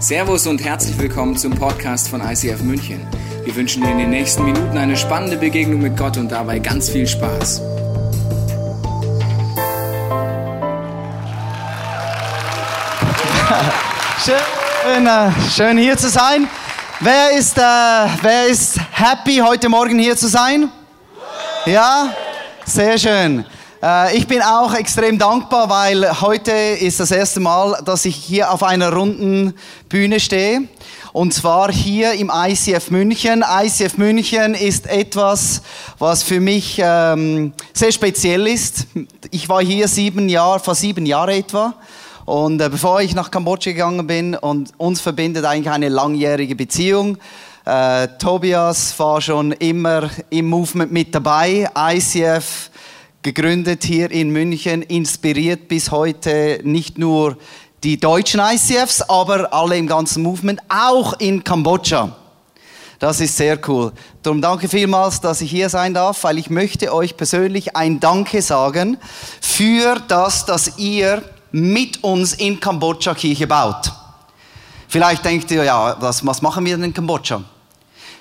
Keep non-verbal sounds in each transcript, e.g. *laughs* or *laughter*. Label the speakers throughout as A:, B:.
A: Servus und herzlich willkommen zum Podcast von ICF München. Wir wünschen dir in den nächsten Minuten eine spannende Begegnung mit Gott und dabei ganz viel Spaß. *laughs*
B: Schön, äh, schön hier zu sein. Wer ist, äh, wer ist happy, heute Morgen hier zu sein? Ja? Sehr schön. Äh, ich bin auch extrem dankbar, weil heute ist das erste Mal, dass ich hier auf einer runden Bühne stehe. Und zwar hier im ICF München. ICF München ist etwas, was für mich ähm, sehr speziell ist. Ich war hier sieben Jahre, vor sieben Jahren etwa. Und äh, bevor ich nach Kambodscha gegangen bin, und uns verbindet eigentlich eine langjährige Beziehung. Äh, Tobias war schon immer im Movement mit dabei. ICF gegründet hier in München, inspiriert bis heute nicht nur die deutschen ICFs, aber alle im ganzen Movement, auch in Kambodscha. Das ist sehr cool. Darum danke vielmals, dass ich hier sein darf, weil ich möchte euch persönlich ein Danke sagen für das, dass ihr mit uns in Kambodscha Kirche baut. Vielleicht denkt ihr, ja, was, was machen wir denn in Kambodscha?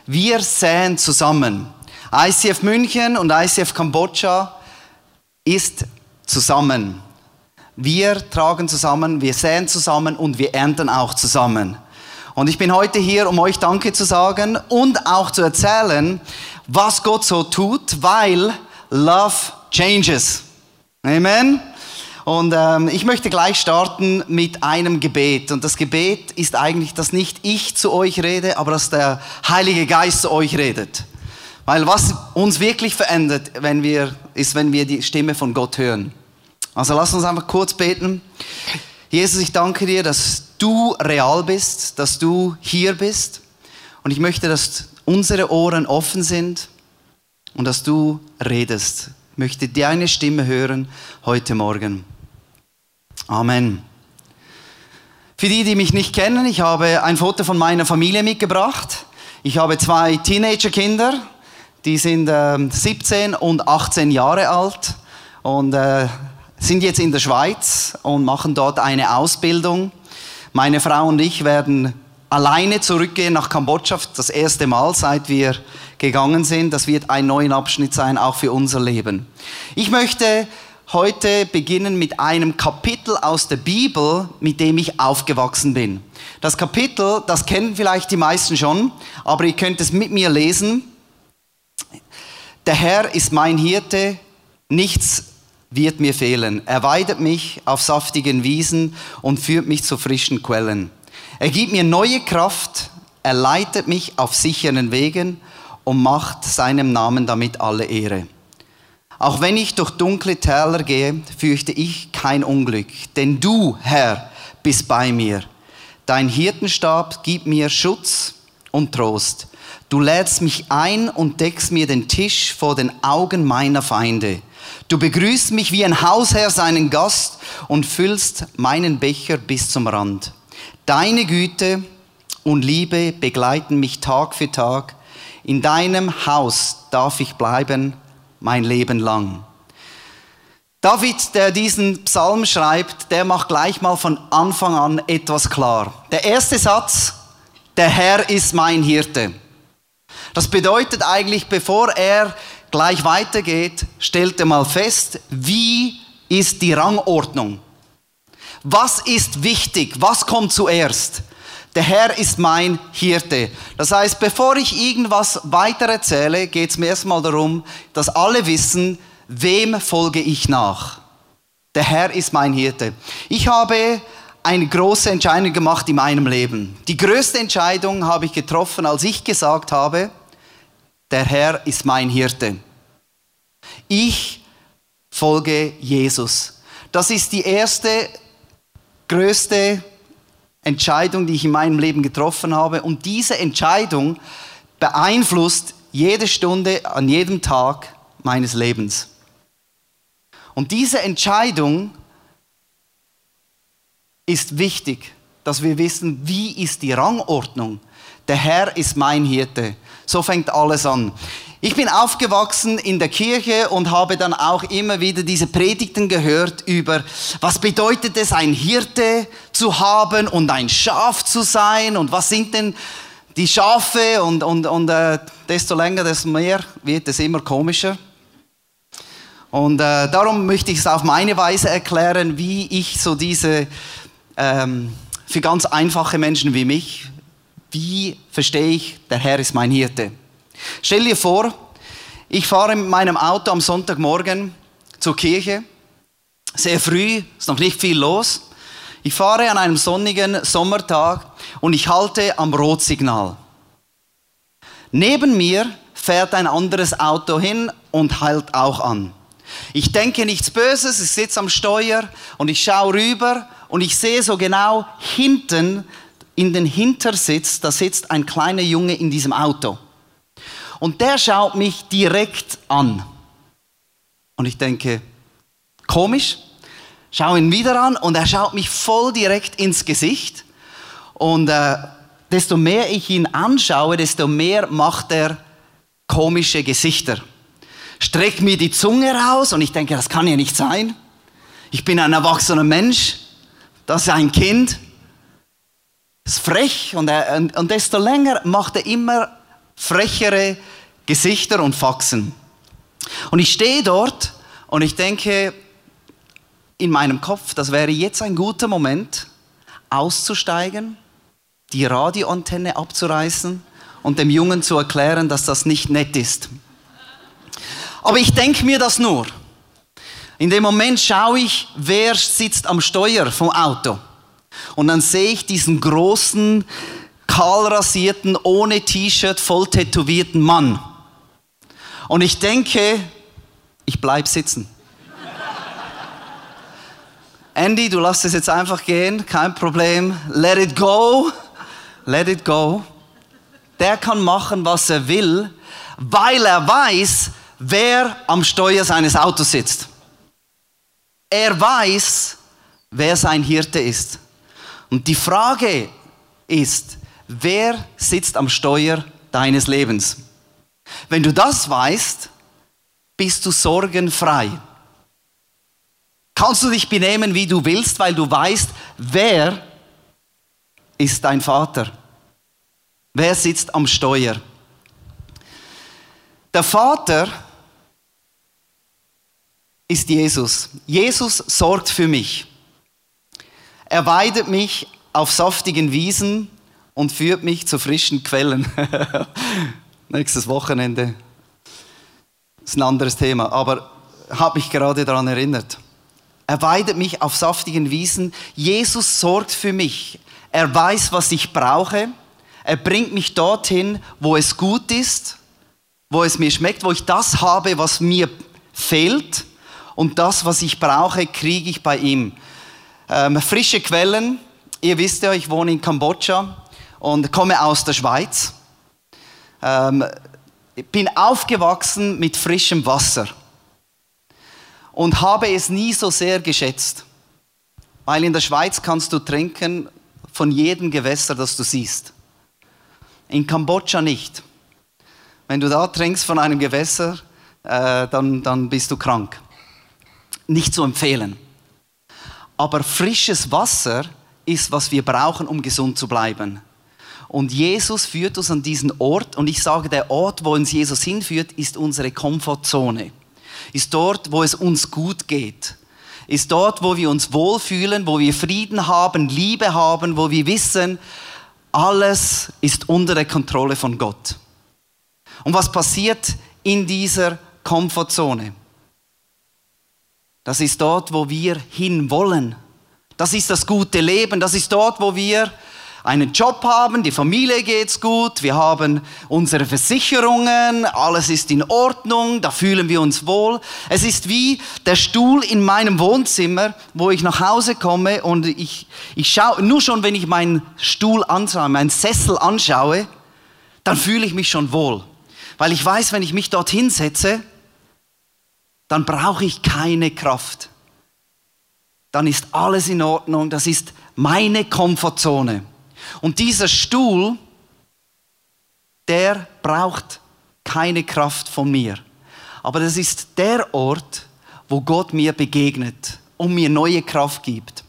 B: Wir säen zusammen. ICF München und ICF Kambodscha ist zusammen. Wir tragen zusammen, wir säen zusammen und wir ernten auch zusammen. Und ich bin heute hier, um euch Danke zu sagen und auch zu erzählen, was Gott so tut, weil Love changes. Amen. Und ähm, ich möchte gleich starten mit einem Gebet. Und das Gebet ist eigentlich, dass nicht ich zu euch rede, aber dass der Heilige Geist zu euch redet. Weil was uns wirklich verändert, wenn wir, ist, wenn wir die Stimme von Gott hören. Also lass uns einfach kurz beten. Jesus, ich danke dir, dass du real bist, dass du hier bist. Und ich möchte, dass unsere Ohren offen sind und dass du redest. Ich möchte deine Stimme hören heute Morgen. Amen. Für die, die mich nicht kennen, ich habe ein Foto von meiner Familie mitgebracht. Ich habe zwei Teenagerkinder, die sind äh, 17 und 18 Jahre alt und äh, sind jetzt in der Schweiz und machen dort eine Ausbildung. Meine Frau und ich werden alleine zurückgehen nach Kambodscha, das erste Mal, seit wir gegangen sind. Das wird ein neuer Abschnitt sein, auch für unser Leben. Ich möchte heute beginnen mit einem Kapitel aus der Bibel, mit dem ich aufgewachsen bin. Das Kapitel, das kennen vielleicht die meisten schon, aber ihr könnt es mit mir lesen. Der Herr ist mein Hirte, nichts wird mir fehlen. Er weidet mich auf saftigen Wiesen und führt mich zu frischen Quellen. Er gibt mir neue Kraft, er leitet mich auf sicheren Wegen und macht seinem Namen damit alle Ehre. Auch wenn ich durch dunkle Täler gehe, fürchte ich kein Unglück, denn du, Herr, bist bei mir. Dein Hirtenstab gibt mir Schutz und Trost. Du lädst mich ein und deckst mir den Tisch vor den Augen meiner Feinde. Du begrüßt mich wie ein Hausherr seinen Gast und füllst meinen Becher bis zum Rand. Deine Güte und Liebe begleiten mich Tag für Tag. In deinem Haus darf ich bleiben mein Leben lang. David, der diesen Psalm schreibt, der macht gleich mal von Anfang an etwas klar. Der erste Satz, der Herr ist mein Hirte. Das bedeutet eigentlich, bevor er gleich weitergeht, stellt er mal fest, wie ist die Rangordnung? Was ist wichtig? Was kommt zuerst? Der Herr ist mein Hirte. Das heißt, bevor ich irgendwas weiter erzähle, geht es mir erstmal darum, dass alle wissen, wem folge ich nach. Der Herr ist mein Hirte. Ich habe eine große Entscheidung gemacht in meinem Leben. Die größte Entscheidung habe ich getroffen, als ich gesagt habe, der Herr ist mein Hirte. Ich folge Jesus. Das ist die erste, größte Entscheidung, die ich in meinem Leben getroffen habe. Und diese Entscheidung beeinflusst jede Stunde an jedem Tag meines Lebens. Und diese Entscheidung ist wichtig, dass wir wissen, wie ist die Rangordnung. Der Herr ist mein Hirte. So fängt alles an. Ich bin aufgewachsen in der Kirche und habe dann auch immer wieder diese Predigten gehört über, was bedeutet es, ein Hirte zu haben und ein Schaf zu sein und was sind denn die Schafe und, und, und äh, desto länger, desto mehr wird es immer komischer. Und äh, darum möchte ich es auf meine Weise erklären, wie ich so diese, ähm, für ganz einfache Menschen wie mich, wie verstehe ich, der Herr ist mein Hirte. Stell dir vor, ich fahre mit meinem Auto am Sonntagmorgen zur Kirche, sehr früh, ist noch nicht viel los. Ich fahre an einem sonnigen Sommertag und ich halte am Rotsignal. Neben mir fährt ein anderes Auto hin und hält auch an. Ich denke nichts Böses, ich sitze am Steuer und ich schaue rüber und ich sehe so genau hinten in den Hintersitz, da sitzt ein kleiner Junge in diesem Auto. Und der schaut mich direkt an. Und ich denke, komisch, schaue ihn wieder an und er schaut mich voll direkt ins Gesicht. Und äh, desto mehr ich ihn anschaue, desto mehr macht er komische Gesichter. Streckt mir die Zunge raus und ich denke, das kann ja nicht sein. Ich bin ein erwachsener Mensch, das ist ein Kind. Ist frech und, er, und, und desto länger macht er immer frechere Gesichter und Faxen. Und ich stehe dort und ich denke in meinem Kopf, das wäre jetzt ein guter Moment, auszusteigen, die Radioantenne abzureißen und dem Jungen zu erklären, dass das nicht nett ist. Aber ich denke mir das nur. In dem Moment schaue ich, wer sitzt am Steuer vom Auto. Und dann sehe ich diesen großen, kahlrasierten, ohne T-Shirt, voll tätowierten Mann. Und ich denke, ich bleibe sitzen. *laughs* Andy, du lass es jetzt einfach gehen, kein Problem. Let it go. Let it go. Der kann machen, was er will, weil er weiß, wer am Steuer seines Autos sitzt. Er weiß, wer sein Hirte ist. Und die Frage ist, wer sitzt am Steuer deines Lebens? Wenn du das weißt, bist du sorgenfrei. Kannst du dich benehmen, wie du willst, weil du weißt, wer ist dein Vater? Wer sitzt am Steuer? Der Vater ist Jesus. Jesus sorgt für mich. Er weidet mich auf saftigen Wiesen und führt mich zu frischen Quellen. *laughs* Nächstes Wochenende ist ein anderes Thema, aber habe mich gerade daran erinnert. Er weidet mich auf saftigen Wiesen. Jesus sorgt für mich. Er weiß, was ich brauche. Er bringt mich dorthin, wo es gut ist, wo es mir schmeckt, wo ich das habe, was mir fehlt und das, was ich brauche, kriege ich bei ihm. Ähm, frische Quellen. Ihr wisst ja, ich wohne in Kambodscha und komme aus der Schweiz. Ähm, bin aufgewachsen mit frischem Wasser und habe es nie so sehr geschätzt. Weil in der Schweiz kannst du trinken von jedem Gewässer, das du siehst. In Kambodscha nicht. Wenn du da trinkst von einem Gewässer, äh, dann, dann bist du krank nicht zu empfehlen. Aber frisches Wasser ist, was wir brauchen, um gesund zu bleiben. Und Jesus führt uns an diesen Ort. Und ich sage, der Ort, wo uns Jesus hinführt, ist unsere Komfortzone. Ist dort, wo es uns gut geht. Ist dort, wo wir uns wohlfühlen, wo wir Frieden haben, Liebe haben, wo wir wissen, alles ist unter der Kontrolle von Gott. Und was passiert in dieser Komfortzone? Das ist dort, wo wir hinwollen. Das ist das gute Leben. Das ist dort, wo wir einen Job haben, die Familie geht's gut, wir haben unsere Versicherungen, alles ist in Ordnung, da fühlen wir uns wohl. Es ist wie der Stuhl in meinem Wohnzimmer, wo ich nach Hause komme und ich, ich schaue, nur schon wenn ich meinen Stuhl anschaue, meinen Sessel anschaue, dann fühle ich mich schon wohl. Weil ich weiß, wenn ich mich dort hinsetze, dann brauche ich keine Kraft. Dann ist alles in Ordnung, das ist meine Komfortzone. Und dieser Stuhl, der braucht keine Kraft von mir. Aber das ist der Ort, wo Gott mir begegnet und mir neue Kraft gibt.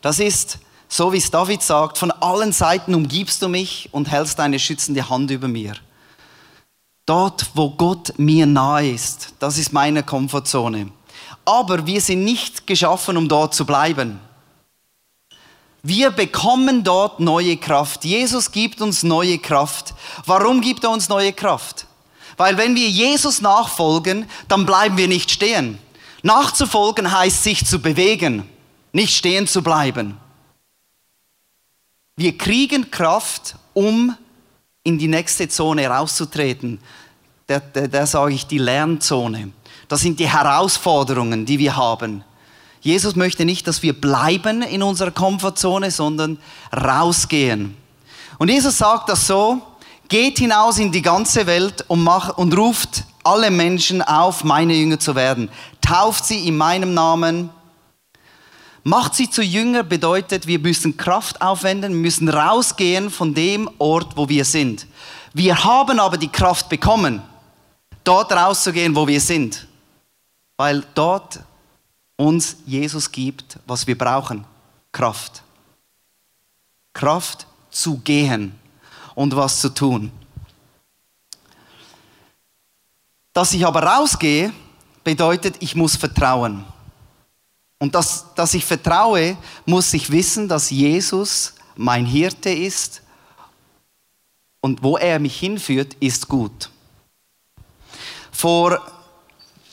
B: Das ist, so wie es David sagt, von allen Seiten umgibst du mich und hältst deine schützende Hand über mir. Dort, wo Gott mir nahe ist, das ist meine Komfortzone. Aber wir sind nicht geschaffen, um dort zu bleiben. Wir bekommen dort neue Kraft. Jesus gibt uns neue Kraft. Warum gibt er uns neue Kraft? Weil wenn wir Jesus nachfolgen, dann bleiben wir nicht stehen. Nachzufolgen heißt sich zu bewegen, nicht stehen zu bleiben. Wir kriegen Kraft, um in die nächste Zone rauszutreten. Da, da, da sage ich die Lernzone. Das sind die Herausforderungen, die wir haben. Jesus möchte nicht, dass wir bleiben in unserer Komfortzone, sondern rausgehen. Und Jesus sagt das so, geht hinaus in die ganze Welt und, macht, und ruft alle Menschen auf, meine Jünger zu werden. Tauft sie in meinem Namen. Macht sie zu Jünger bedeutet, wir müssen Kraft aufwenden, wir müssen rausgehen von dem Ort, wo wir sind. Wir haben aber die Kraft bekommen, dort rauszugehen, wo wir sind weil dort uns Jesus gibt, was wir brauchen. Kraft. Kraft zu gehen und was zu tun. Dass ich aber rausgehe, bedeutet, ich muss vertrauen. Und dass, dass ich vertraue, muss ich wissen, dass Jesus mein Hirte ist und wo er mich hinführt, ist gut. Vor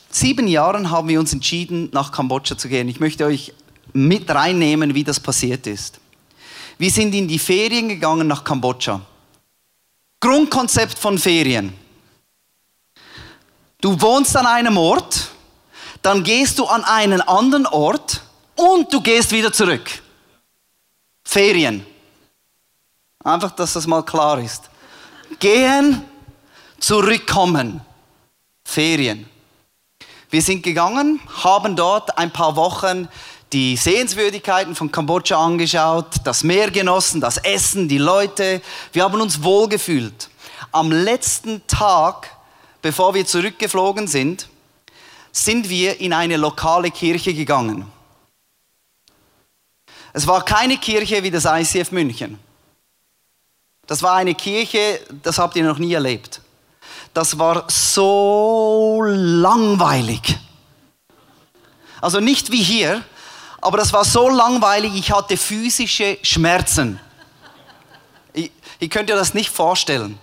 B: sieben Jahren haben wir uns entschieden, nach Kambodscha zu gehen. Ich möchte euch mit reinnehmen, wie das passiert ist. Wir sind in die Ferien gegangen nach Kambodscha. Grundkonzept von Ferien. Du wohnst an einem Ort, dann gehst du an einen anderen Ort und du gehst wieder zurück. Ferien. Einfach, dass das mal klar ist. Gehen, zurückkommen. Ferien. Wir sind gegangen, haben dort ein paar Wochen die Sehenswürdigkeiten von Kambodscha angeschaut, das Meer genossen, das Essen, die Leute. Wir haben uns wohlgefühlt. Am letzten Tag, bevor wir zurückgeflogen sind, sind wir in eine lokale Kirche gegangen. Es war keine Kirche wie das ICF München. Das war eine Kirche, das habt ihr noch nie erlebt das war so langweilig. Also nicht wie hier, aber das war so langweilig, ich hatte physische Schmerzen. Ich, ich könnte das nicht vorstellen.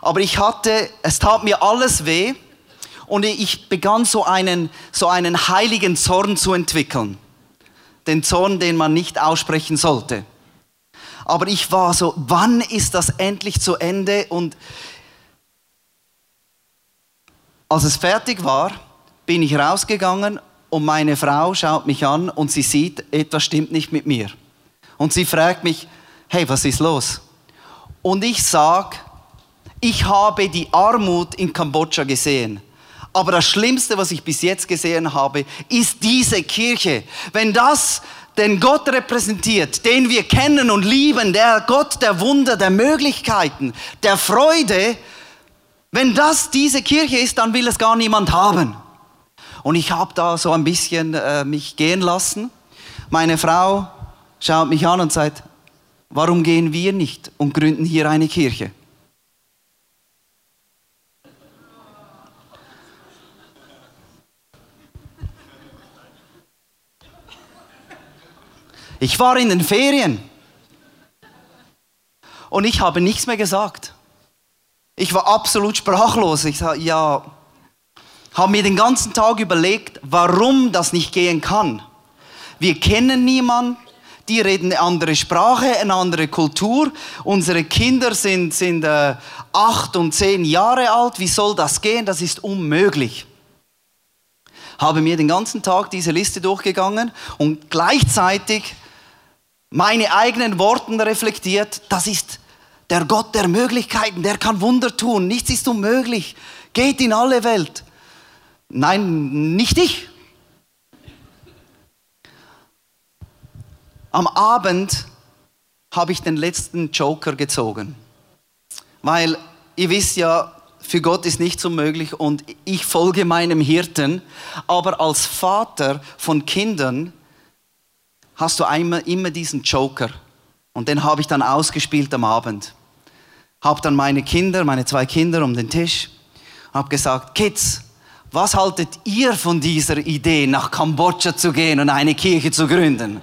B: Aber ich hatte, es tat mir alles weh und ich begann so einen, so einen heiligen Zorn zu entwickeln. Den Zorn, den man nicht aussprechen sollte. Aber ich war so, wann ist das endlich zu Ende? Und als es fertig war, bin ich rausgegangen und meine Frau schaut mich an und sie sieht, etwas stimmt nicht mit mir. Und sie fragt mich, hey, was ist los? Und ich sage, ich habe die Armut in Kambodscha gesehen. Aber das Schlimmste, was ich bis jetzt gesehen habe, ist diese Kirche. Wenn das den Gott repräsentiert, den wir kennen und lieben, der Gott der Wunder, der Möglichkeiten, der Freude, wenn das diese Kirche ist, dann will es gar niemand haben. Und ich habe da so ein bisschen äh, mich gehen lassen. Meine Frau schaut mich an und sagt, warum gehen wir nicht und gründen hier eine Kirche? Ich war in den Ferien und ich habe nichts mehr gesagt. Ich war absolut sprachlos. Ich sage, ja, habe mir den ganzen Tag überlegt, warum das nicht gehen kann. Wir kennen niemanden, die reden eine andere Sprache, eine andere Kultur. Unsere Kinder sind, sind äh, acht und zehn Jahre alt. Wie soll das gehen? Das ist unmöglich. Habe mir den ganzen Tag diese Liste durchgegangen und gleichzeitig meine eigenen Worte reflektiert. Das ist der Gott der Möglichkeiten, der kann Wunder tun. Nichts ist unmöglich. Geht in alle Welt. Nein, nicht ich. Am Abend habe ich den letzten Joker gezogen. Weil ihr wisst ja, für Gott ist nichts unmöglich und ich folge meinem Hirten. Aber als Vater von Kindern hast du immer, immer diesen Joker. Und den habe ich dann ausgespielt am Abend. Habe dann meine Kinder, meine zwei Kinder um den Tisch, habe gesagt, Kids, was haltet ihr von dieser Idee, nach Kambodscha zu gehen und eine Kirche zu gründen?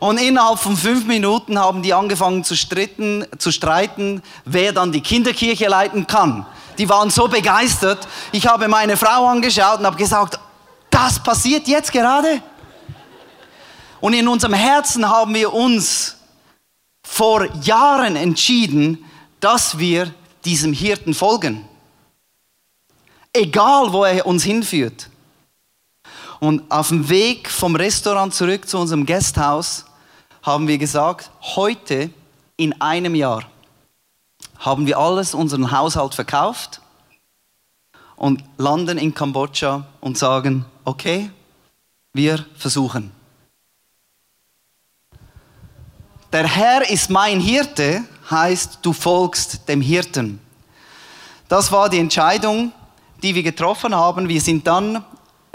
B: Und innerhalb von fünf Minuten haben die angefangen zu, stritten, zu streiten, wer dann die Kinderkirche leiten kann. Die waren so begeistert. Ich habe meine Frau angeschaut und habe gesagt, das passiert jetzt gerade. Und in unserem Herzen haben wir uns vor Jahren entschieden, dass wir diesem Hirten folgen. Egal, wo er uns hinführt. Und auf dem Weg vom Restaurant zurück zu unserem Gasthaus haben wir gesagt, heute in einem Jahr haben wir alles, unseren Haushalt verkauft und landen in Kambodscha und sagen, okay, wir versuchen. Der Herr ist mein Hirte, heißt, du folgst dem Hirten. Das war die Entscheidung, die wir getroffen haben. Wir sind dann,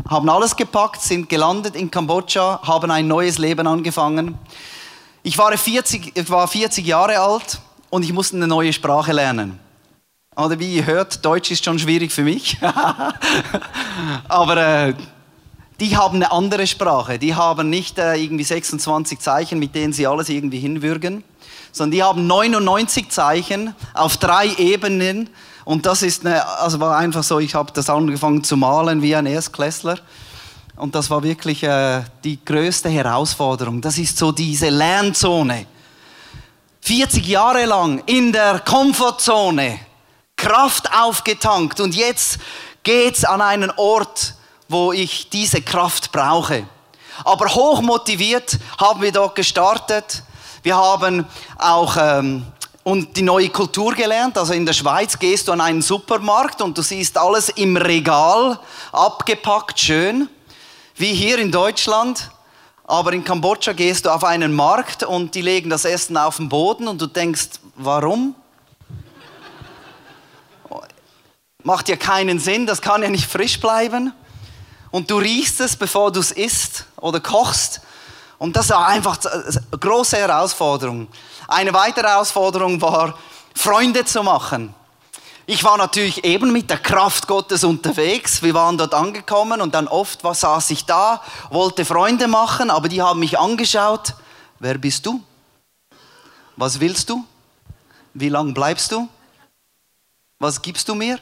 B: haben alles gepackt, sind gelandet in Kambodscha, haben ein neues Leben angefangen. Ich war 40, ich war 40 Jahre alt und ich musste eine neue Sprache lernen. Oder wie ihr hört, Deutsch ist schon schwierig für mich. *laughs* Aber äh, die haben eine andere Sprache. Die haben nicht äh, irgendwie 26 Zeichen, mit denen sie alles irgendwie hinwürgen, sondern die haben 99 Zeichen auf drei Ebenen. Und das ist eine, also war einfach so, ich habe das angefangen zu malen wie ein Erstklässler. Und das war wirklich äh, die größte Herausforderung. Das ist so diese Lernzone. 40 Jahre lang in der Komfortzone, Kraft aufgetankt und jetzt geht's an einen Ort, wo ich diese Kraft brauche. Aber hochmotiviert haben wir dort gestartet. Wir haben auch ähm, und die neue Kultur gelernt. Also in der Schweiz gehst du an einen Supermarkt und du siehst alles im Regal abgepackt, schön, wie hier in Deutschland. Aber in Kambodscha gehst du auf einen Markt und die legen das Essen auf den Boden und du denkst, warum? Macht ja keinen Sinn, das kann ja nicht frisch bleiben und du riechst es, bevor du es isst oder kochst. Und das war einfach eine große Herausforderung. Eine weitere Herausforderung war, Freunde zu machen. Ich war natürlich eben mit der Kraft Gottes unterwegs. Wir waren dort angekommen und dann oft was saß ich da, wollte Freunde machen, aber die haben mich angeschaut. Wer bist du? Was willst du? Wie lange bleibst du? Was gibst du mir?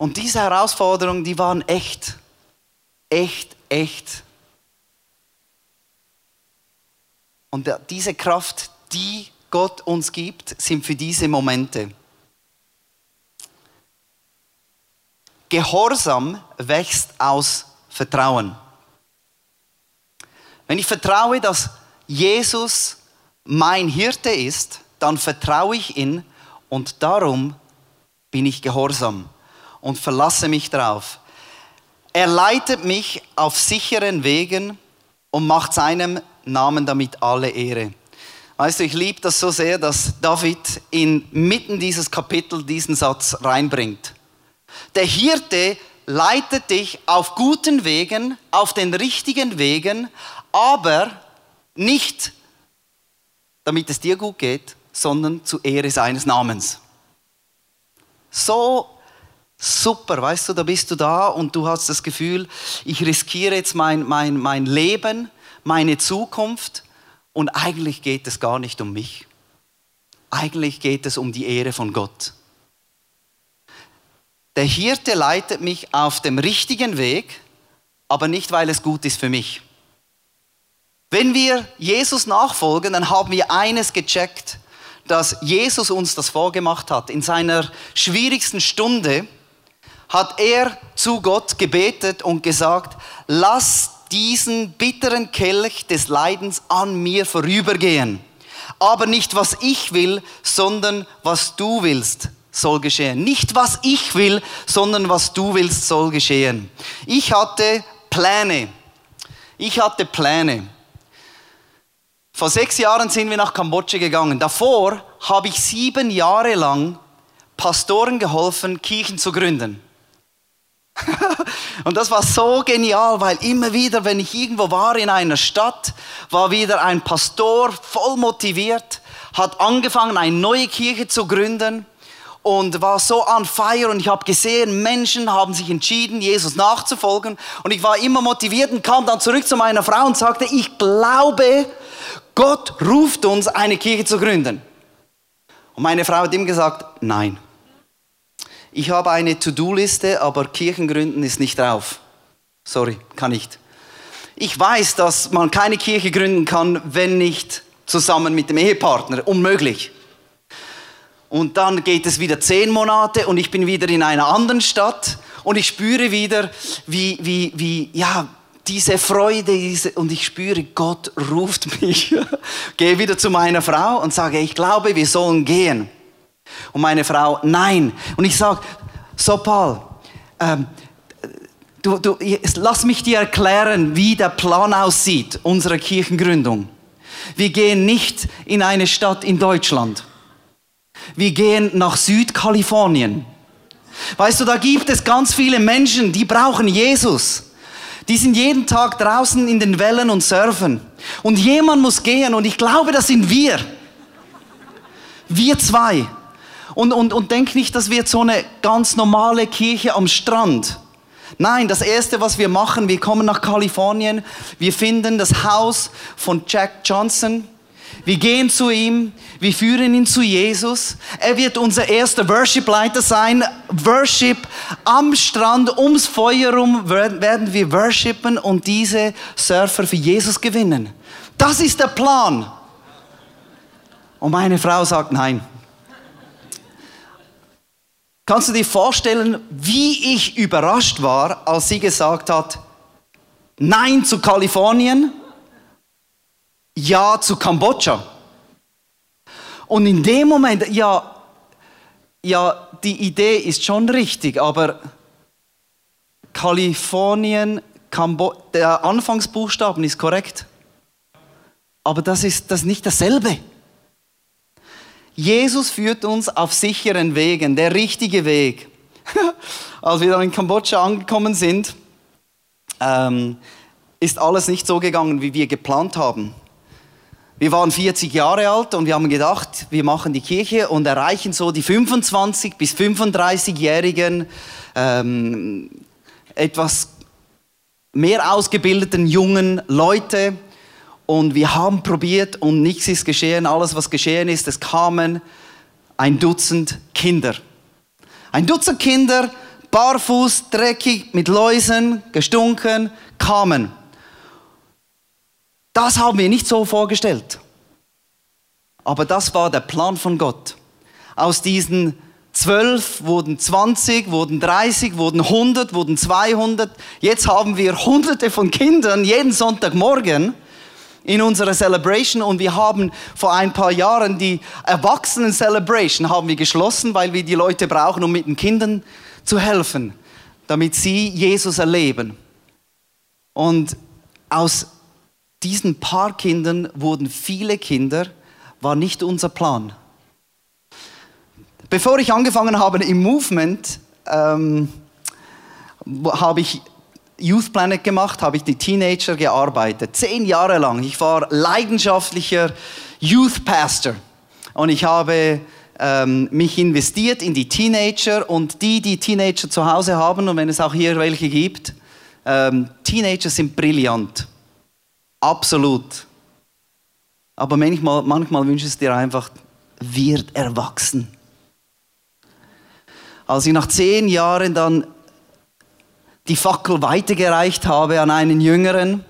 B: Und diese Herausforderungen, die waren echt, echt, echt. Und diese Kraft, die Gott uns gibt, sind für diese Momente. Gehorsam wächst aus Vertrauen. Wenn ich vertraue, dass Jesus mein Hirte ist, dann vertraue ich ihn und darum bin ich gehorsam und verlasse mich darauf. Er leitet mich auf sicheren Wegen und macht seinem Namen damit alle Ehre. Weißt du, ich liebe das so sehr, dass David inmitten dieses Kapitel diesen Satz reinbringt. Der Hirte leitet dich auf guten Wegen, auf den richtigen Wegen, aber nicht damit es dir gut geht, sondern zu Ehre seines Namens. So super, weißt du, da bist du da und du hast das Gefühl, ich riskiere jetzt mein, mein, mein Leben, meine Zukunft und eigentlich geht es gar nicht um mich. Eigentlich geht es um die Ehre von Gott. Der Hirte leitet mich auf dem richtigen Weg, aber nicht, weil es gut ist für mich. Wenn wir Jesus nachfolgen, dann haben wir eines gecheckt, dass Jesus uns das vorgemacht hat. In seiner schwierigsten Stunde hat er zu Gott gebetet und gesagt, lass diesen bitteren Kelch des Leidens an mir vorübergehen. Aber nicht was ich will, sondern was du willst, soll geschehen. Nicht was ich will, sondern was du willst, soll geschehen. Ich hatte Pläne. Ich hatte Pläne. Vor sechs Jahren sind wir nach Kambodscha gegangen. Davor habe ich sieben Jahre lang Pastoren geholfen, Kirchen zu gründen. *laughs* und das war so genial, weil immer wieder, wenn ich irgendwo war in einer Stadt, war wieder ein Pastor voll motiviert, hat angefangen, eine neue Kirche zu gründen und war so on fire und ich habe gesehen, Menschen haben sich entschieden, Jesus nachzufolgen und ich war immer motiviert und kam dann zurück zu meiner Frau und sagte, ich glaube, Gott ruft uns, eine Kirche zu gründen. Und meine Frau hat ihm gesagt, nein. Ich habe eine To-Do-Liste, aber Kirchengründen ist nicht drauf. Sorry, kann nicht. Ich weiß, dass man keine Kirche gründen kann, wenn nicht zusammen mit dem Ehepartner. Unmöglich. Und dann geht es wieder zehn Monate und ich bin wieder in einer anderen Stadt und ich spüre wieder, wie, wie, wie, ja, diese Freude diese, und ich spüre, Gott ruft mich. *laughs* Gehe wieder zu meiner Frau und sage, ich glaube, wir sollen gehen. Und meine Frau, nein. Und ich sage, so Paul, ähm, du, du, lass mich dir erklären, wie der Plan aussieht, unserer Kirchengründung. Wir gehen nicht in eine Stadt in Deutschland. Wir gehen nach Südkalifornien. Weißt du, da gibt es ganz viele Menschen, die brauchen Jesus. Die sind jeden Tag draußen in den Wellen und surfen. Und jemand muss gehen und ich glaube, das sind wir. Wir zwei. Und, und, und denk nicht, das wird so eine ganz normale Kirche am Strand. Nein, das Erste, was wir machen, wir kommen nach Kalifornien, wir finden das Haus von Jack Johnson, wir gehen zu ihm, wir führen ihn zu Jesus. Er wird unser erster Worship-Leiter sein. Worship am Strand, ums Feuer rum werden wir worshipen und diese Surfer für Jesus gewinnen. Das ist der Plan. Und meine Frau sagt nein. Kannst du dir vorstellen, wie ich überrascht war, als sie gesagt hat, Nein zu Kalifornien, Ja zu Kambodscha. Und in dem Moment, ja, ja, die Idee ist schon richtig, aber Kalifornien, Kambo der Anfangsbuchstaben ist korrekt. Aber das ist, das ist nicht dasselbe. Jesus führt uns auf sicheren Wegen, der richtige Weg. *laughs* Als wir dann in Kambodscha angekommen sind, ähm, ist alles nicht so gegangen, wie wir geplant haben. Wir waren 40 Jahre alt und wir haben gedacht, wir machen die Kirche und erreichen so die 25 bis 35-jährigen ähm, etwas mehr ausgebildeten jungen Leute, und wir haben probiert und nichts ist geschehen. Alles, was geschehen ist, es kamen ein Dutzend Kinder. Ein Dutzend Kinder, barfuß, dreckig, mit Läusen, gestunken, kamen. Das haben wir nicht so vorgestellt. Aber das war der Plan von Gott. Aus diesen zwölf wurden 20, wurden 30, wurden 100, wurden 200. Jetzt haben wir hunderte von Kindern jeden Sonntagmorgen in unserer Celebration und wir haben vor ein paar Jahren die Erwachsenen Celebration haben wir geschlossen, weil wir die Leute brauchen, um mit den Kindern zu helfen, damit sie Jesus erleben. Und aus diesen paar Kindern wurden viele Kinder, war nicht unser Plan. Bevor ich angefangen habe im Movement, ähm, habe ich Youth Planet gemacht, habe ich die Teenager gearbeitet. Zehn Jahre lang. Ich war leidenschaftlicher Youth Pastor. Und ich habe ähm, mich investiert in die Teenager und die, die Teenager zu Hause haben, und wenn es auch hier welche gibt, ähm, Teenager sind brillant. Absolut. Aber manchmal, manchmal wünschst du dir einfach, wird erwachsen. Als ich nach zehn Jahren dann die Fackel weitergereicht habe an einen Jüngeren,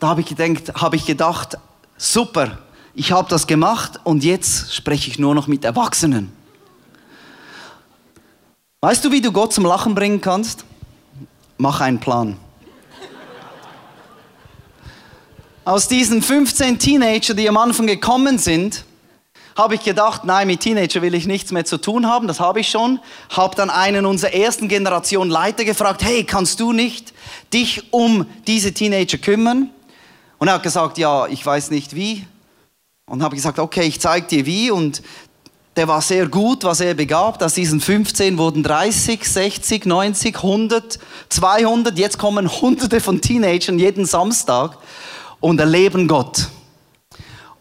B: da habe ich, gedacht, habe ich gedacht, super, ich habe das gemacht und jetzt spreche ich nur noch mit Erwachsenen. Weißt du, wie du Gott zum Lachen bringen kannst? Mach einen Plan. Aus diesen 15 Teenager, die am Anfang gekommen sind, habe ich gedacht, nein, mit Teenager will ich nichts mehr zu tun haben, das habe ich schon. Habe dann einen unserer ersten Generation Leiter gefragt, hey, kannst du nicht dich um diese Teenager kümmern? Und er hat gesagt, ja, ich weiß nicht wie. Und habe gesagt, okay, ich zeige dir wie. Und der war sehr gut, war sehr begabt. Aus diesen 15 wurden 30, 60, 90, 100, 200. Jetzt kommen Hunderte von Teenagern jeden Samstag und erleben Gott.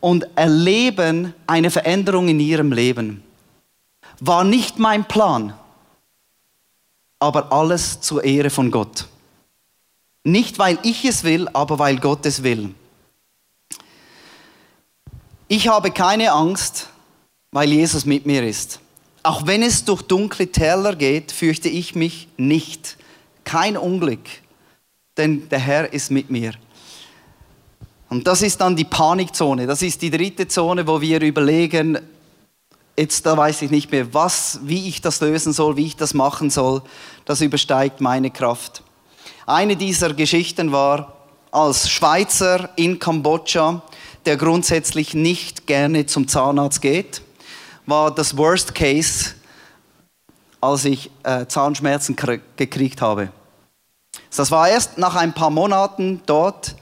B: Und erleben eine Veränderung in ihrem Leben. War nicht mein Plan, aber alles zur Ehre von Gott. Nicht, weil ich es will, aber weil Gott es will. Ich habe keine Angst, weil Jesus mit mir ist. Auch wenn es durch dunkle Täler geht, fürchte ich mich nicht. Kein Unglück, denn der Herr ist mit mir. Und das ist dann die Panikzone. Das ist die dritte Zone, wo wir überlegen, jetzt da weiß ich nicht mehr, was, wie ich das lösen soll, wie ich das machen soll. Das übersteigt meine Kraft. Eine dieser Geschichten war als Schweizer in Kambodscha, der grundsätzlich nicht gerne zum Zahnarzt geht war das Worst Case, als ich äh, Zahnschmerzen gekriegt habe. Das war erst nach ein paar Monaten dort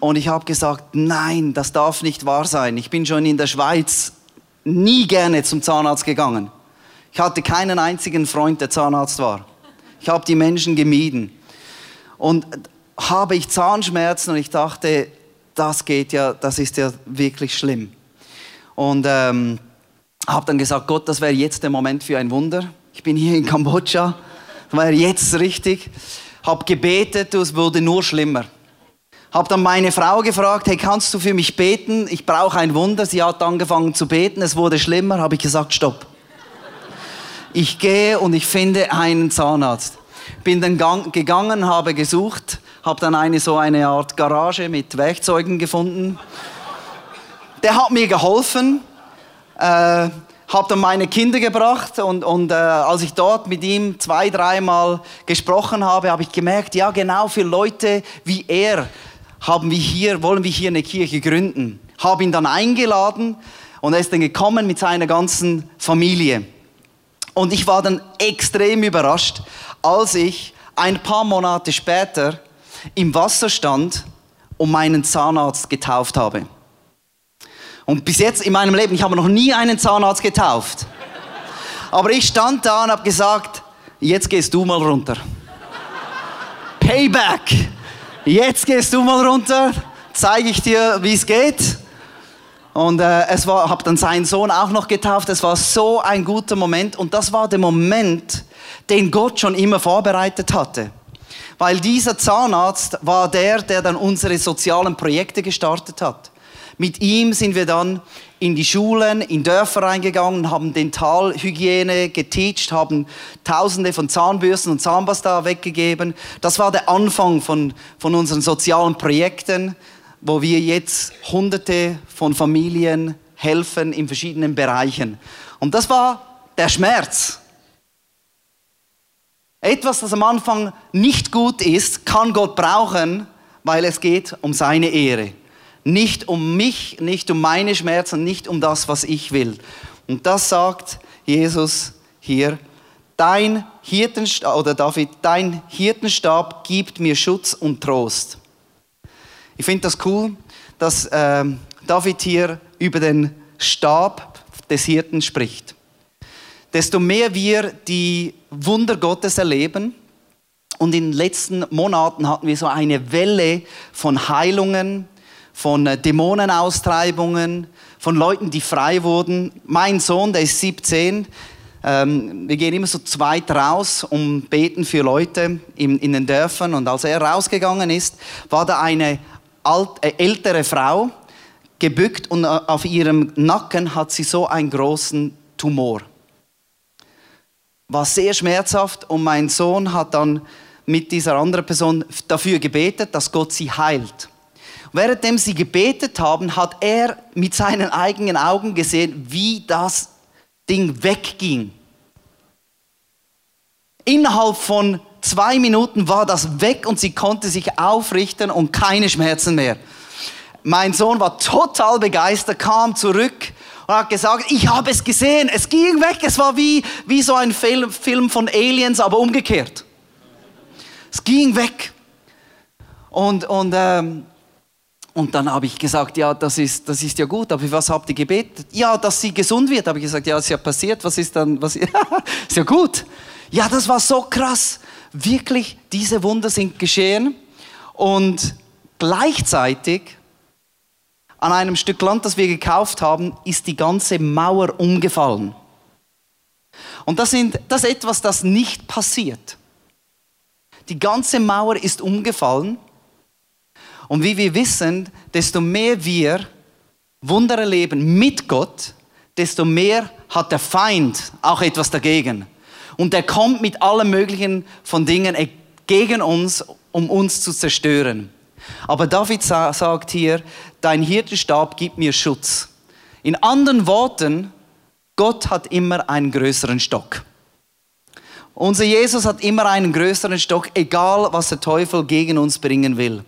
B: und ich habe gesagt, nein, das darf nicht wahr sein. Ich bin schon in der Schweiz nie gerne zum Zahnarzt gegangen. Ich hatte keinen einzigen Freund, der Zahnarzt war. Ich habe die Menschen gemieden. Und habe ich Zahnschmerzen und ich dachte, das geht ja, das ist ja wirklich schlimm. Und ähm, habe dann gesagt, Gott, das wäre jetzt der Moment für ein Wunder. Ich bin hier in Kambodscha, das wäre jetzt richtig. Habe gebetet, es wurde nur schlimmer. Habe dann meine Frau gefragt, hey, kannst du für mich beten? Ich brauche ein Wunder. Sie hat angefangen zu beten, es wurde schlimmer. Habe ich gesagt, stopp. Ich gehe und ich finde einen Zahnarzt. Bin dann gegangen, habe gesucht, habe dann eine so eine Art Garage mit Werkzeugen gefunden. Der hat mir geholfen äh, habe dann meine Kinder gebracht und, und äh, als ich dort mit ihm zwei, dreimal gesprochen habe, habe ich gemerkt, ja genau für Leute wie er haben wir hier, wollen wir hier eine Kirche gründen. Habe ihn dann eingeladen und er ist dann gekommen mit seiner ganzen Familie. Und ich war dann extrem überrascht, als ich ein paar Monate später im Wasser stand und meinen Zahnarzt getauft habe. Und bis jetzt in meinem Leben, ich habe noch nie einen Zahnarzt getauft. Aber ich stand da und habe gesagt, jetzt gehst du mal runter. Payback. Jetzt gehst du mal runter, zeige ich dir, wie es geht. Und äh, es war, habe dann seinen Sohn auch noch getauft. Es war so ein guter Moment und das war der Moment, den Gott schon immer vorbereitet hatte. Weil dieser Zahnarzt war der, der dann unsere sozialen Projekte gestartet hat. Mit ihm sind wir dann in die Schulen, in Dörfer reingegangen, haben Dentalhygiene geteacht, haben Tausende von Zahnbürsten und Zahnpasta weggegeben. Das war der Anfang von, von unseren sozialen Projekten, wo wir jetzt Hunderte von Familien helfen in verschiedenen Bereichen. Und das war der Schmerz. Etwas, das am Anfang nicht gut ist, kann Gott brauchen, weil es geht um seine Ehre. Nicht um mich, nicht um meine Schmerzen, nicht um das, was ich will. Und das sagt Jesus hier. Dein Hirtenstab, oder David, dein Hirtenstab gibt mir Schutz und Trost. Ich finde das cool, dass äh, David hier über den Stab des Hirten spricht. Desto mehr wir die Wunder Gottes erleben, und in den letzten Monaten hatten wir so eine Welle von Heilungen, von äh, Dämonenaustreibungen, von Leuten, die frei wurden. Mein Sohn, der ist 17, ähm, wir gehen immer so zweit raus, um beten für Leute in, in den Dörfern. Und als er rausgegangen ist, war da eine alt, äh, ältere Frau gebückt und äh, auf ihrem Nacken hat sie so einen großen Tumor. War sehr schmerzhaft und mein Sohn hat dann mit dieser anderen Person dafür gebetet, dass Gott sie heilt. Währenddem sie gebetet haben, hat er mit seinen eigenen Augen gesehen, wie das Ding wegging. Innerhalb von zwei Minuten war das weg und sie konnte sich aufrichten und keine Schmerzen mehr. Mein Sohn war total begeistert, kam zurück und hat gesagt, ich habe es gesehen, es ging weg, es war wie, wie so ein Film, Film von Aliens, aber umgekehrt. Es ging weg. Und, und ähm, Und dann habe ich gesagt, ja, das ist, das ist ja gut, aber für was habt ihr gebetet? Ja, dass sie gesund wird. Habe ich gesagt, ja, ist ja passiert, was ist dann, was, *laughs* ist ja gut. Ja, das war so krass. Wirklich, diese Wunder sind geschehen. Und gleichzeitig, an einem Stück Land, das wir gekauft haben, ist die ganze Mauer umgefallen. Und das, sind, das ist etwas, das nicht passiert. Die ganze Mauer ist umgefallen und wie wir wissen, desto mehr wir Wunder erleben mit Gott, desto mehr hat der Feind auch etwas dagegen. Und er kommt mit allen möglichen von Dingen gegen uns, um uns zu zerstören. Aber David sagt hier, dein Hirtenstab gibt mir Schutz. In anderen Worten, Gott hat immer einen größeren Stock. Unser Jesus hat immer einen größeren Stock, egal was der Teufel gegen uns bringen will.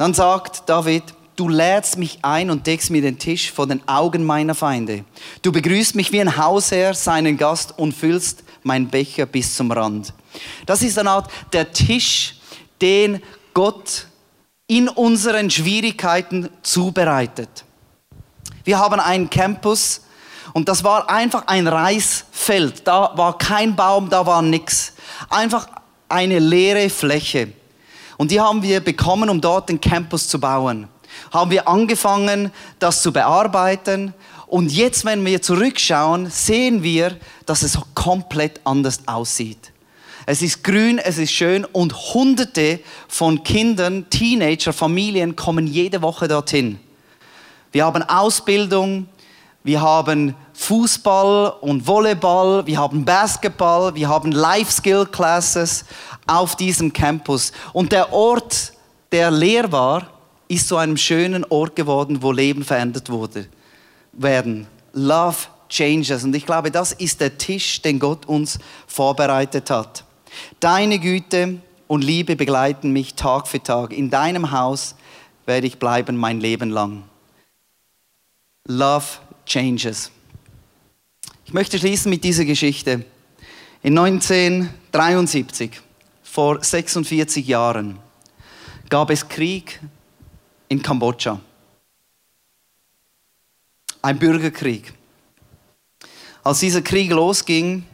B: Dann sagt David, du lädst mich ein und deckst mir den Tisch vor den Augen meiner Feinde. Du begrüßt mich wie ein Hausherr, seinen Gast und füllst meinen Becher bis zum Rand. Das ist eine Art der Tisch, den Gott in unseren Schwierigkeiten zubereitet. Wir haben einen Campus und das war einfach ein Reisfeld. Da war kein Baum, da war nichts. Einfach eine leere Fläche. Und die haben wir bekommen, um dort den Campus zu bauen. Haben wir angefangen, das zu bearbeiten. Und jetzt, wenn wir zurückschauen, sehen wir, dass es komplett anders aussieht. Es ist grün, es ist schön und hunderte von Kindern, Teenager, Familien kommen jede Woche dorthin. Wir haben Ausbildung, wir haben Fußball und Volleyball, wir haben Basketball, wir haben Life Skill Classes auf diesem Campus. Und der Ort, der leer war, ist zu einem schönen Ort geworden, wo Leben verändert wurde, werden. Love changes. Und ich glaube, das ist der Tisch, den Gott uns vorbereitet hat. Deine Güte und Liebe begleiten mich Tag für Tag. In deinem Haus werde ich bleiben mein Leben lang. Love changes. Ich möchte schließen mit dieser Geschichte. In 1973 vor 46 Jahren gab es Krieg in Kambodscha. Ein Bürgerkrieg. Als dieser Krieg losging,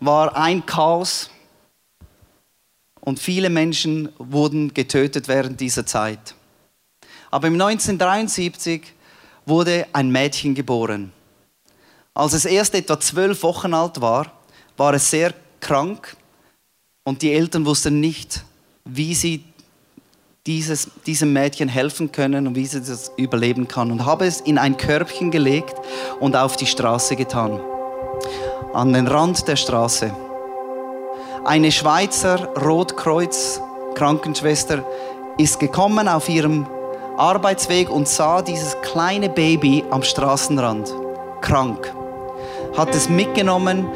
B: war ein Chaos und viele Menschen wurden getötet während dieser Zeit. Aber im 1973 wurde ein Mädchen geboren. Als es erst etwa zwölf Wochen alt war, war es sehr krank und die Eltern wussten nicht, wie sie dieses, diesem Mädchen helfen können und wie sie das überleben kann. Und habe es in ein Körbchen gelegt und auf die Straße getan. An den Rand der Straße. Eine Schweizer Rotkreuz Krankenschwester ist gekommen auf ihrem Arbeitsweg und sah dieses kleine Baby am Straßenrand, krank. Hat es mitgenommen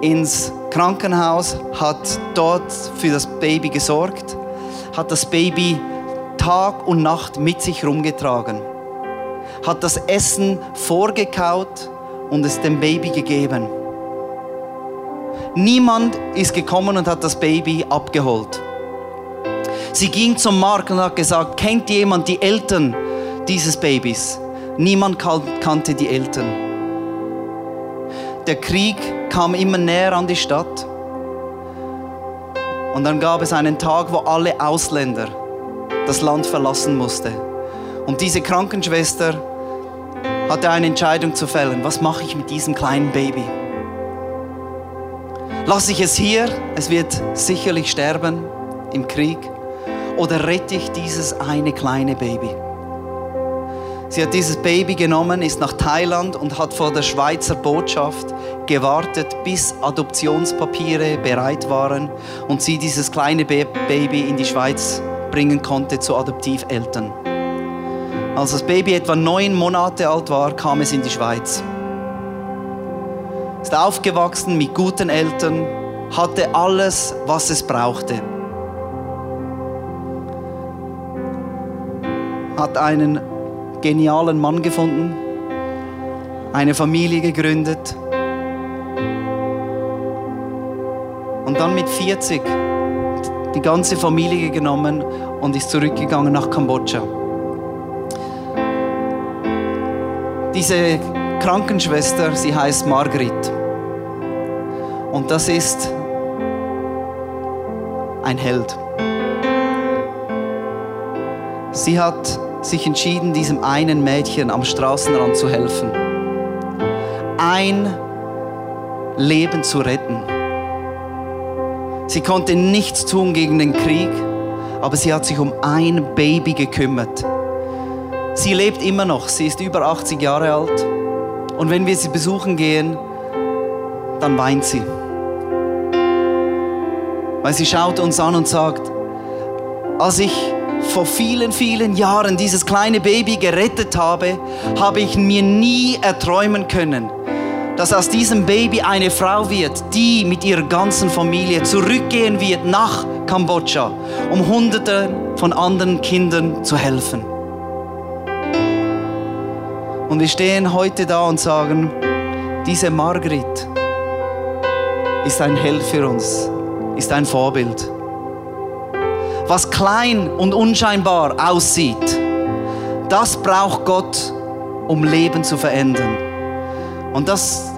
B: ins Krankenhaus, hat dort für das Baby gesorgt, hat das Baby Tag und Nacht mit sich rumgetragen, hat das Essen vorgekaut und es dem Baby gegeben. Niemand ist gekommen und hat das Baby abgeholt. Sie ging zum Markt und hat gesagt, kennt jemand die Eltern dieses Babys? Niemand kannte die Eltern. Der Krieg kam immer näher an die Stadt. Und dann gab es einen Tag, wo alle Ausländer das Land verlassen mussten. Und diese Krankenschwester hatte eine Entscheidung zu fällen. Was mache ich mit diesem kleinen Baby? Lasse ich es hier? Es wird sicherlich sterben im Krieg. Oder rette ich dieses eine kleine Baby? Sie hat dieses Baby genommen, ist nach Thailand und hat vor der Schweizer Botschaft gewartet, bis Adoptionspapiere bereit waren und sie dieses kleine Baby in die Schweiz bringen konnte zu Adoptiveltern. Als das Baby etwa neun Monate alt war, kam es in die Schweiz. Ist aufgewachsen mit guten Eltern, hatte alles, was es brauchte. Hat einen genialen Mann gefunden, eine Familie gegründet. Und dann mit 40 die ganze Familie genommen und ist zurückgegangen nach Kambodscha. Diese Krankenschwester, sie heißt Margrit. Und das ist ein Held. Sie hat sich entschieden, diesem einen Mädchen am Straßenrand zu helfen. Ein Leben zu retten. Sie konnte nichts tun gegen den Krieg, aber sie hat sich um ein Baby gekümmert. Sie lebt immer noch, sie ist über 80 Jahre alt. Und wenn wir sie besuchen gehen, dann weint sie. Weil sie schaut uns an und sagt, als ich vor vielen, vielen Jahren dieses kleine Baby gerettet habe, habe ich mir nie erträumen können, dass aus diesem Baby eine Frau wird, die mit ihrer ganzen Familie zurückgehen wird nach Kambodscha, um Hunderten von anderen Kindern zu helfen. Und wir stehen heute da und sagen, diese Margret ist ein Held für uns, ist ein Vorbild was klein und unscheinbar aussieht, das braucht Gott, um Leben zu verändern. Und das,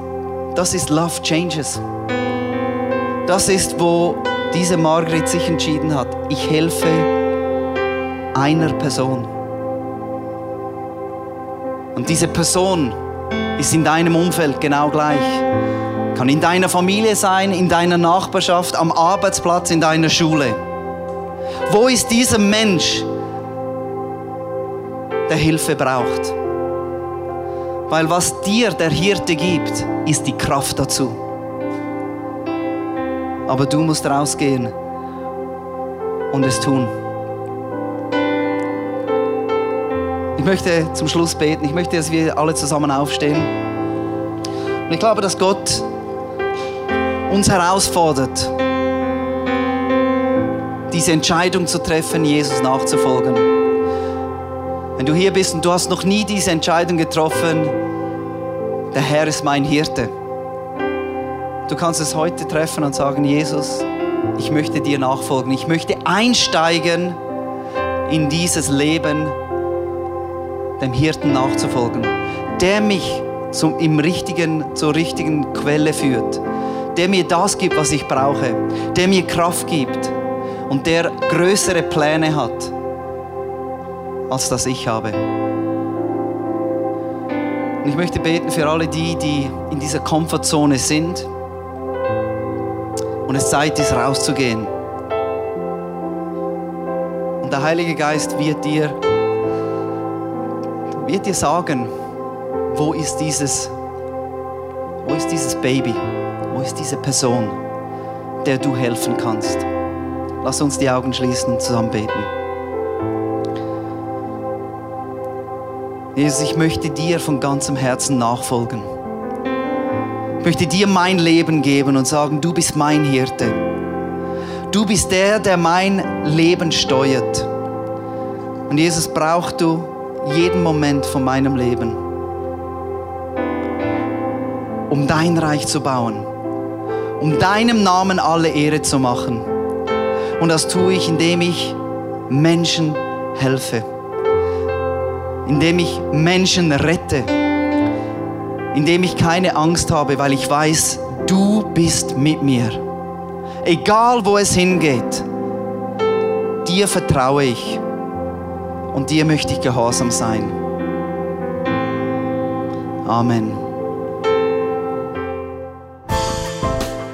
B: das ist Love Changes. Das ist, wo diese Margret sich entschieden hat. Ich helfe einer Person. Und diese Person ist in deinem Umfeld genau gleich. Kann in deiner Familie sein, in deiner Nachbarschaft, am Arbeitsplatz, in deiner Schule. Wo ist dieser Mensch, der Hilfe braucht? Weil was dir der Hirte gibt, ist die Kraft dazu. Aber du musst rausgehen und es tun. Ich möchte zum Schluss beten. Ich möchte, dass wir alle zusammen aufstehen. Und ich glaube, dass Gott uns herausfordert, diese Entscheidung zu treffen, Jesus nachzufolgen. Wenn du hier bist und du hast noch nie diese Entscheidung getroffen, der Herr ist mein Hirte. Du kannst es heute treffen und sagen, Jesus, ich möchte dir nachfolgen. Ich möchte einsteigen in dieses Leben, dem Hirten nachzufolgen, der mich zum, im richtigen, zur richtigen Quelle führt, der mir das gibt, was ich brauche, der mir Kraft gibt und der größere Pläne hat, als das ich habe. Und ich möchte beten für alle die, die in dieser Komfortzone sind und es Zeit ist, rauszugehen. Und der Heilige Geist wird dir, wird dir sagen, wo ist dieses, wo ist dieses Baby, wo ist diese Person, der du helfen kannst. Lass uns die Augen schließen und zusammen beten. Jesus, ich möchte dir von ganzem Herzen nachfolgen. Ich möchte dir mein Leben geben und sagen, du bist mein Hirte. Du bist der, der mein Leben steuert. Und Jesus brauchst du jeden Moment von meinem Leben, um dein Reich zu bauen, um deinem Namen alle Ehre zu machen. Und das tue ich, indem ich Menschen helfe, indem ich Menschen rette, indem ich keine Angst habe, weil ich weiß, du bist mit mir. Egal wo es hingeht, dir vertraue ich und dir möchte ich gehorsam sein. Amen.